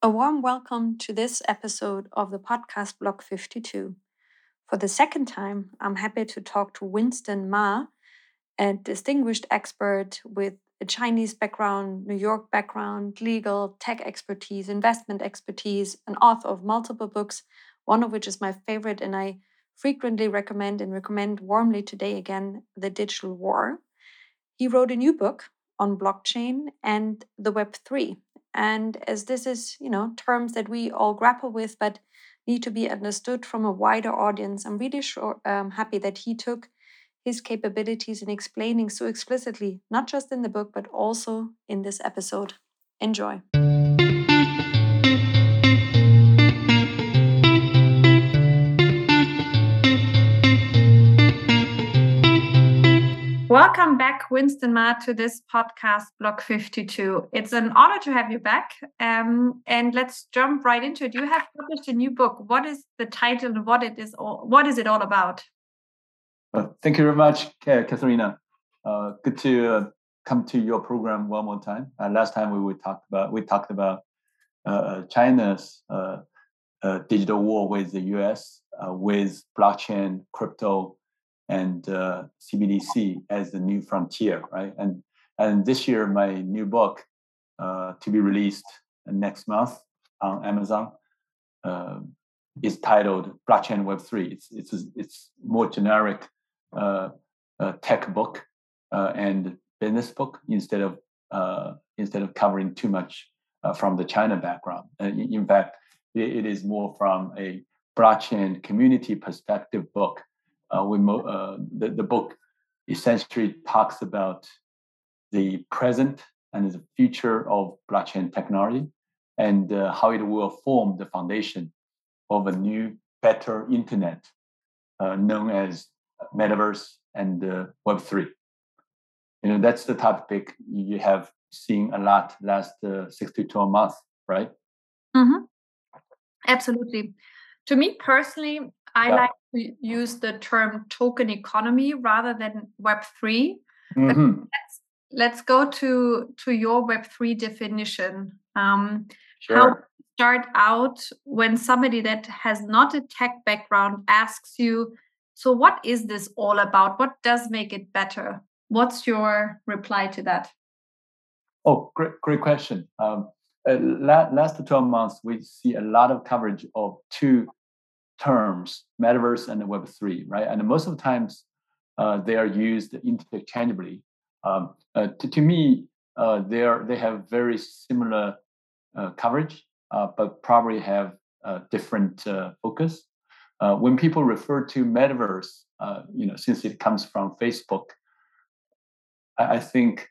A warm welcome to this episode of the podcast Block 52. For the second time, I'm happy to talk to Winston Ma, a distinguished expert with a Chinese background, New York background, legal, tech expertise, investment expertise, an author of multiple books, one of which is my favorite and I frequently recommend and recommend warmly today again The Digital War. He wrote a new book on blockchain and the Web3, and as this is, you know, terms that we all grapple with, but need to be understood from a wider audience, I'm really sure, um, happy that he took his capabilities in explaining so explicitly, not just in the book, but also in this episode. Enjoy. Welcome back, Winston Ma, to this podcast, Block 52. It's an honor to have you back. Um, and let's jump right into it. You have published a new book. What is the title and what it is all, what is it all about? Uh, thank you very much, Katharina. Uh, good to uh, come to your program one more time. Uh, last time we, we talked about we talked about uh, uh, China's digital war with the U.S. with blockchain, crypto, and uh, CBDC as the new frontier, right? And and this year, my new book uh, to be released next month on Amazon uh, is titled Blockchain Web Three. It's it's it's more generic uh, uh, tech book uh, and business book instead of instead of covering too much from the China background. in fact, it, it is more from a blockchain community perspective book uh, we uh, the, the book essentially talks about the present and the future of blockchain technology and uh, how it will form the foundation of a new, better internet uh, known as metaverse and uh, Web3. You know, that's the topic you have seen a lot last uh, six to 12 months, right? Mm-hmm. Absolutely. To me personally, I yeah. like to use the term token economy rather than Web3. Mm-hmm. Let's, let's go to, to your Web3 definition. Um, sure. How start out when somebody that has not a tech background asks you, so what is this all about? What does make it better? What's your reply to that? Oh, great, great question. Um, uh, last 12 months, we see a lot of coverage of two terms, metaverse and Web3, right? And most of the times uh, they are used interchangeably. Um, uh, to, to, me, uh, they are they have very similar uh, coverage, uh, but probably have different uh, focus. when people refer to metaverse, you know, since it comes from Facebook, I, I think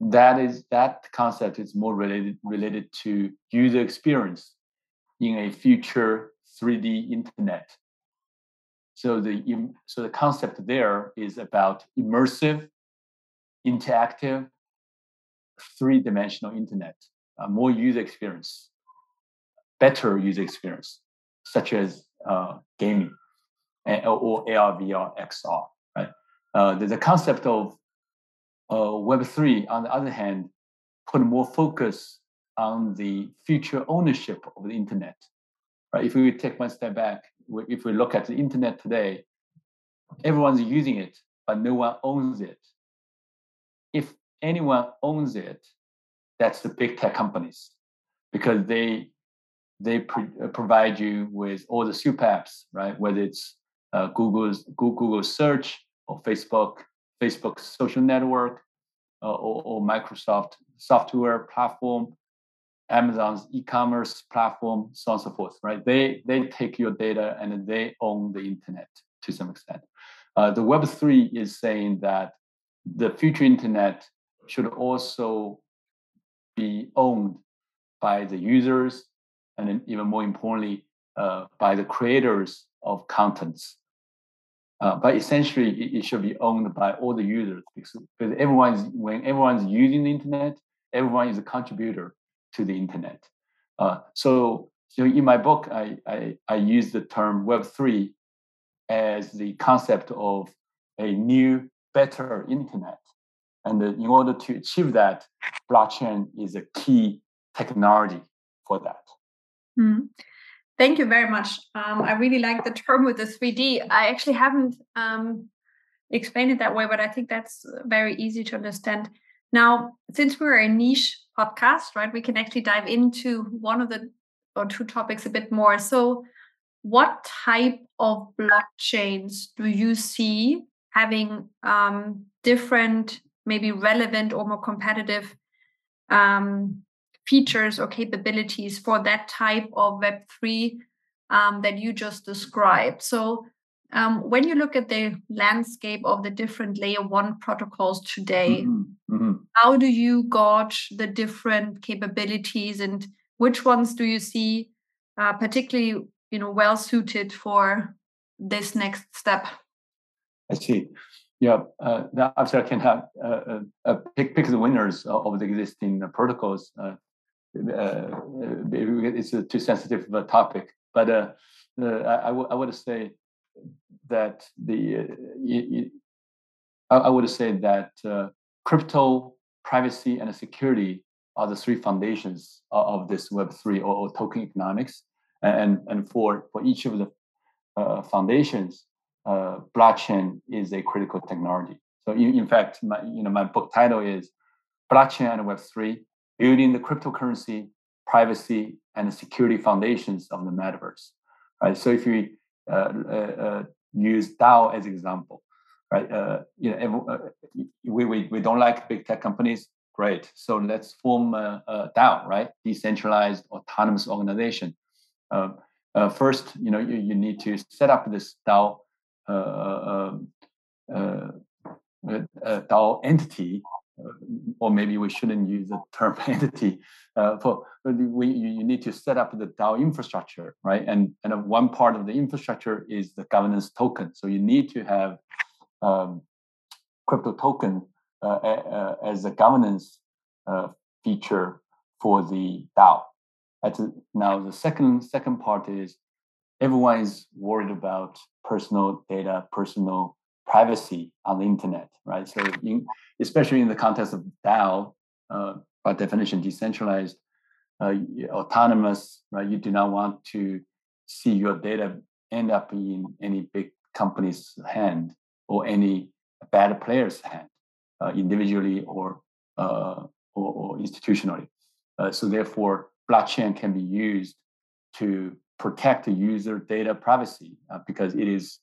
that is that concept is more related related to user experience in a future 3D internet. So the so the concept there is about immersive, interactive, three-dimensional internet, uh, more user experience, better user experience, such as uh, gaming or AR, VR, XR. Right? Uh, the, concept of uh, Web three, on the other hand, put more focus on the future ownership of the internet Right? If we take one step back, if we look at the internet today, everyone's using it, but no one owns it. If anyone owns it, that's the big tech companies, because they they uh, provide you with all the super apps, right? Whether it's uh, Google's Google search or Facebook, Facebook social network, uh, or, or Microsoft software platform, Amazon's e-commerce platform, so on and so forth, right? They they take your data and they own the internet to some extent. Uh, the Web three is saying that the future internet should also be owned by the users, and even more importantly, uh, by the creators of contents. Uh, but essentially, it, it, should be owned by all the users because, because everyone's when everyone's using the internet, everyone is a contributor to the internet. Uh, so, so in my book, I, I, I use the term Web3 as the concept of a new, better internet. And in order to achieve that, blockchain is a key technology for that. Mm. Thank you very much. Um, I really like the term with the 3D. I actually haven't um, explained it that way, but I think that's very easy to understand. Now, since we're a niche podcast, right, we can actually dive into one of the or two topics a bit more. So, what type of blockchains do you see having um, different, maybe relevant or more competitive um, features or capabilities for that type of Web3 um, that you just described? So, um, when you look at the landscape of the different layer one protocols today, mm-hmm. Mm-hmm. how do you gauge the different capabilities and which ones do you see uh, particularly you know well suited for this next step? I see. Yeah, uh, obviously I can have uh, uh, uh, pick pick the winners of the existing protocols. Uh, uh, it's a too sensitive of a topic, but uh, I, I, w- I would say that the uh, I would say that uh, crypto, privacy, and security are the three foundations of this Web three or, or, token economics. And and for for each of the uh, foundations, uh, blockchain is a critical technology. So in, in fact, my you know my book title is blockchain and Web three: building the cryptocurrency, privacy, and security foundations of the metaverse. Right. So if you uh, uh, uh, use DAO as example, right? Uh, you know, uh, we, we, we don't like big tech companies. Great. So let's form a, a DAO, right? Decentralized autonomous organization. Um, uh, first, you know, you, you need to set up this DAO, uh, um, DAO entity, or maybe we shouldn't use the term entity. for we, you need to set up the DAO infrastructure, right? And and one part of the infrastructure is the governance token. So you need to have um, crypto token uh, uh, as a governance uh, feature for the DAO. now the second second part is everyone is worried about personal data, personal privacy on the internet, right? So in, especially in the context of DAO, uh, by definition, decentralized, uh, autonomous, right? You do not want to see your data end up in any big company's hand or any bad player's hand, uh, individually or, uh, or, or institutionally. Uh, so therefore, blockchain can be used to protect the user data privacy uh, because it is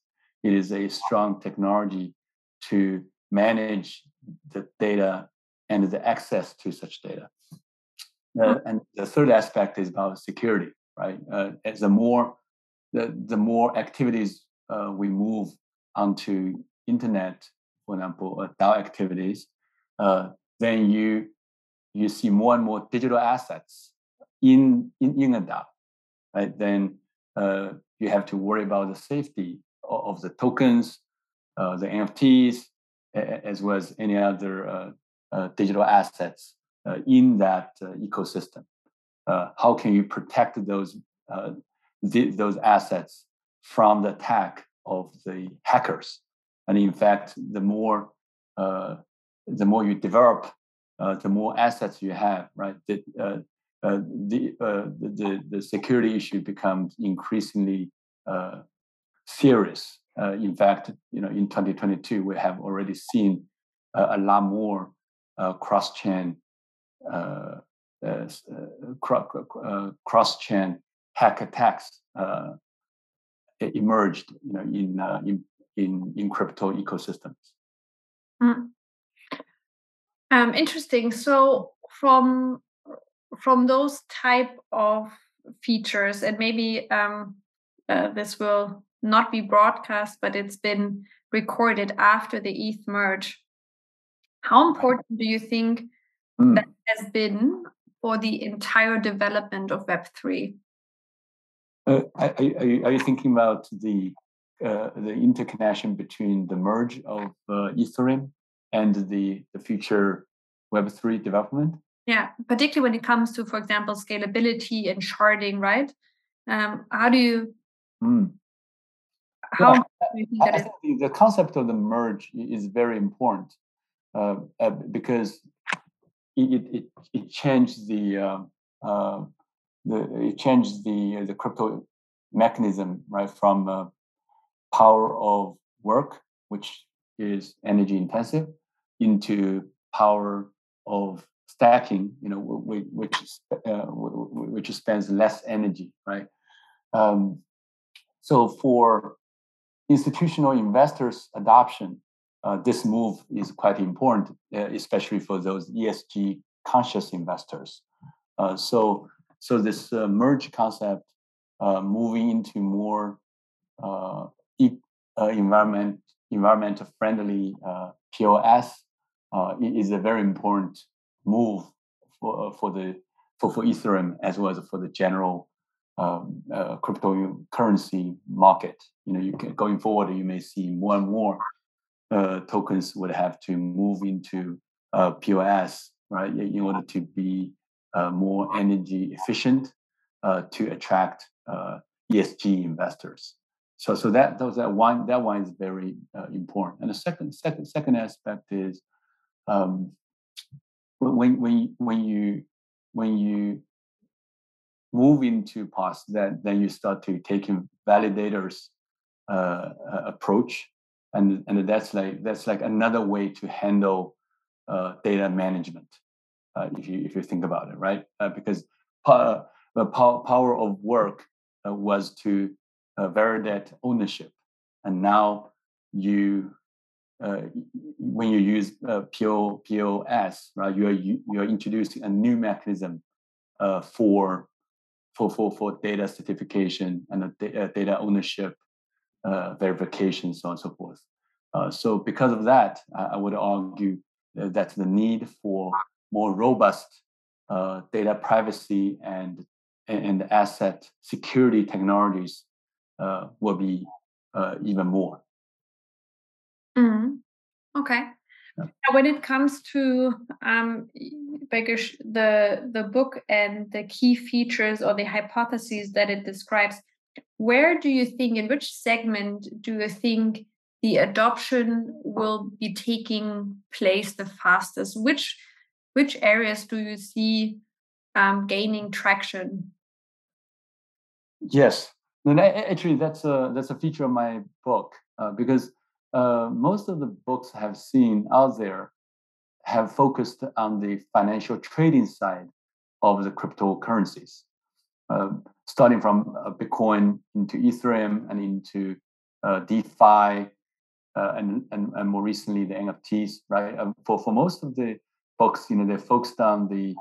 it is a strong technology to manage the data and the access to such data. Uh, and the third aspect is about security, right? Uh, as the more the, the more activities uh, we move onto internet, for example, uh, DAO activities, uh, then you you see more and more digital assets in in, in a DAO, right? Then uh, you have to worry about the safety of, the tokens, the NFTs, as well as any other digital assets uh, in that uh, ecosystem. Uh, how can you protect those the, those assets from the attack of the hackers? And in fact, the more the more you develop, the more assets you have, right? The, uh, the, uh, the, the security issue becomes increasingly uh, serious. in fact, you know, in 2022, we have already seen a lot more cross-chain uh, uh, uh, cross-chain hack attacks emerged, you know, in in in, in crypto ecosystems. Mm. Um, interesting. So from from those type of features, and maybe um, uh, this will not be broadcast, but it's been recorded after the ETH merge. How important do you think mm. that has been for the entire development of Web3? Uh, are, are, you thinking about the uh, the interconnection between the merge of uh, Ethereum and the, the future Web3 development? Yeah, particularly when it comes to, for example, scalability and sharding, right? Um, how do you? Mm. How yeah, do you think I, I is? the concept of the merge is very important uh, uh because it, it, it changed the uh, uh, the it changed the the crypto mechanism right from uh, proof of work, which is energy intensive, into proof of staking, you know, which uh, which spends less energy, right? Um, so for institutional investors' adoption, uh, this move is quite important, uh, especially for those ESG conscious investors. Uh, so, so this uh, merge concept, uh, moving into more e- environment environmental friendly POS is a very important move for for the for, for Ethereum as well as for the general um, uh, cryptocurrency market. You know, you can, going forward, you may see more and more uh, tokens would have to move into uh, POS, right, in order to be uh, more energy efficient uh, to attract uh, ESG investors. So, so that those that one that one is very important. And the second second second aspect is um, when when when you when you move into POS, then then you start to taking validators uh, approach, and and that's like that's like another way to handle uh, data management. Uh, if you if you think about it, right? Uh, because po- the po- proof of work uh, was to uh, validate ownership, and now you uh, when you use uh, PO, POS, right, you are you are introducing a new mechanism uh, for for for for data certification and uh, data ownership uh, verification, so on and so forth. Uh, so because of that, I, would argue that the need for more robust data privacy and and asset security technologies will be even more. Mm. Okay. When it comes to um, the the book and the key features or the hypotheses that it describes, where do you think, in which segment do you think the adoption will be taking place the fastest? Which which areas do you see um, gaining traction? Yes, no, actually, that's a that's a feature of my book uh, because uh, most of the books I have seen out there have focused on the financial trading side of the cryptocurrencies, uh, starting from uh, Bitcoin into Ethereum and into uh, DeFi, uh, and, and and more recently the NFTs. Right. Um, for for most of the books, you know, they're focused on the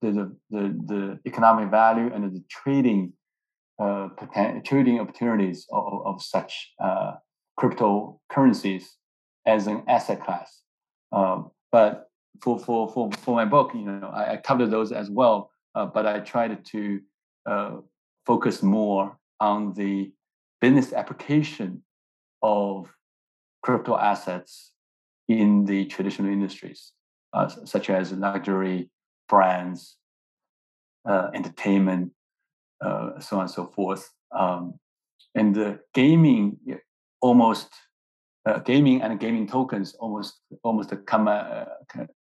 the the, the, the economic value and the trading uh, trading opportunities of, of such cryptocurrencies as an asset class. Um, but for, for, for, for my book, you know, I, I covered those as well, uh, but I tried to uh, focus more on the business application of crypto assets in the traditional industries, uh, such as luxury brands, uh, entertainment, uh, so on and so forth. Um, and the gaming almost uh, gaming and gaming tokens almost almost come uh,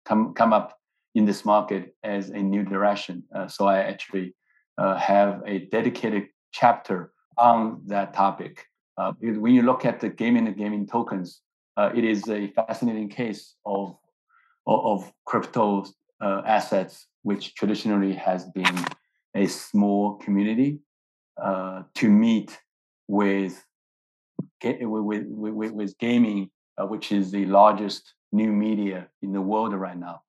come come up in this market as a new direction. Uh, so I actually uh, have a dedicated chapter on that topic. Uh, because when you look at the gaming and gaming tokens, uh, it is a fascinating case of, of crypto assets, which traditionally has been a small community to meet with with, with, with gaming, uh, which is the largest new media in the world right now,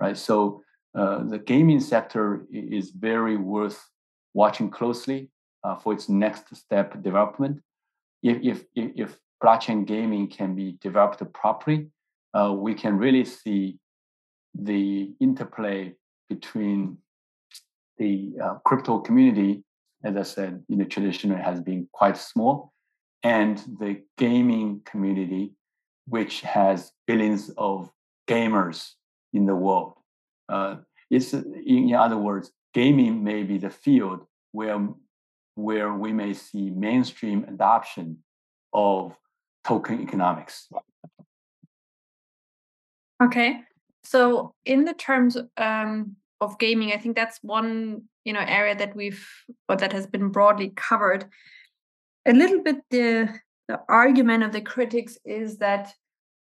right? So uh, the gaming sector is very worth watching closely uh, for its next step development. If, if, if blockchain gaming can be developed properly, uh, we can really see the interplay between the uh, crypto community, as I said, you know, traditionally has been quite small, and the gaming community, which has billions of gamers in the world. Uh, it's, in other words, gaming may be the field where, where we may see mainstream adoption of token economics. Okay. So, in the terms um, of gaming. I think that's one you know area that we've or that has been broadly covered. A little bit the the argument of the critics is that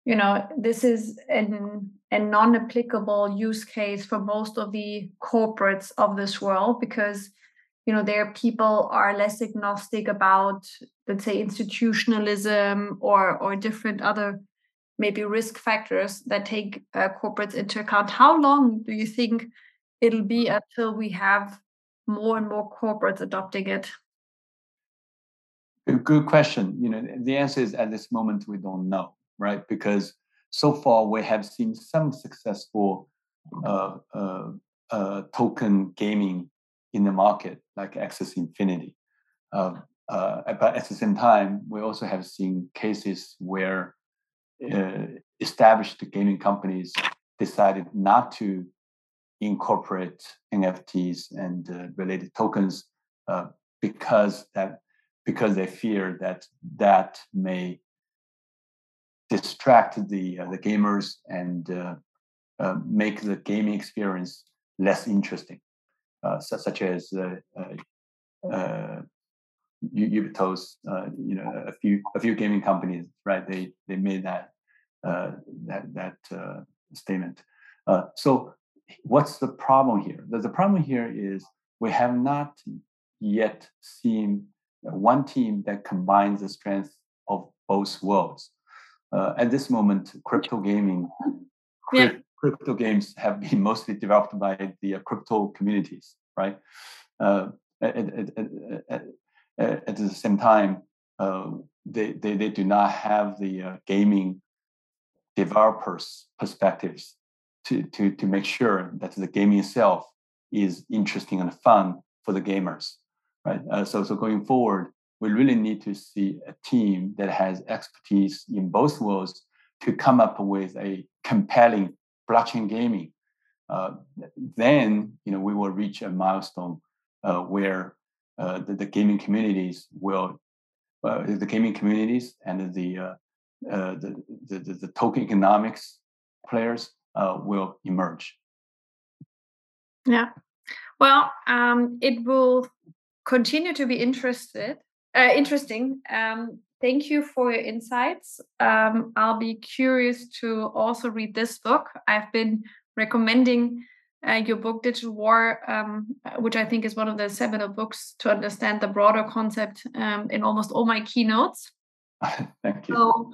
you know this is an a non-applicable use case for most of the corporates of this world because you know their people are less agnostic about let's say institutionalism or or different other maybe risk factors that take uh, corporates into account. How long do you think it'll be until we have more and more corporates adopting it good question you know the answer is at this moment we don't know right because so far we have seen some successful uh, uh, uh, token gaming in the market, like Axie Infinity. Um, uh, but at the same time, we also have seen cases where uh, established gaming companies decided not to incorporate NFTs and uh, related tokens because that because they fear that that may distract the uh, the gamers and uh, uh, make the gaming experience less interesting, uh, such, such as uh, uh, Ubitos, you know, a few a few gaming companies, right? They they made that that that statement. so, what's the problem here? The, the problem here is we have not yet seen one team that combines the strength of both worlds uh, at this moment, crypto gaming, yeah. crypto games have been mostly developed by the uh, crypto communities, right? Uh, at, at, at, at, the same time, uh, they, they, they do not have the uh, gaming developers' perspectives to, to, to make sure that the gaming itself is interesting and fun for the gamers, right? Uh, so, so going forward, we really need to see a team that has expertise in both worlds to come up with a compelling blockchain gaming. Uh, then, you know, we will reach a milestone uh, where uh, the, the, gaming communities will, uh, the gaming communities and the, uh, the, the, the, the, token economics players will emerge. Yeah. Well, um, it will continue to be interested uh, interesting. Um, thank you for your insights. Um, I'll be curious to also read this book. I've been recommending uh, your book, Digital War, um, which I think is one of the seminal books to understand the broader concept um, in almost all my keynotes. thank you. So,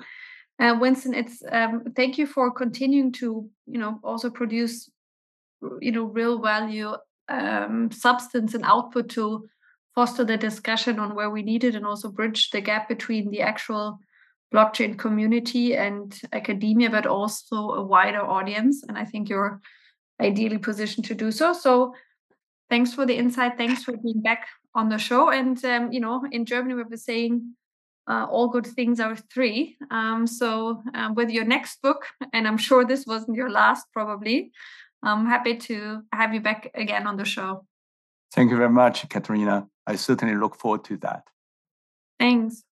uh, Winston, it's um, thank you for continuing to, you know, also produce, you know, real value, um, substance, and output to foster the discussion on where we need it and also bridge the gap between the actual blockchain community and academia, but also a wider audience. And I think you're ideally positioned to do so. So thanks for the insight. Thanks for being back on the show. And, um, you know, in Germany, we were saying uh, all good things are three. Um, so um, with your next book, and I'm sure this wasn't your last probably, I'm happy to have you back again on the show. Thank you very much, Katerina. I certainly look forward to that. Thanks.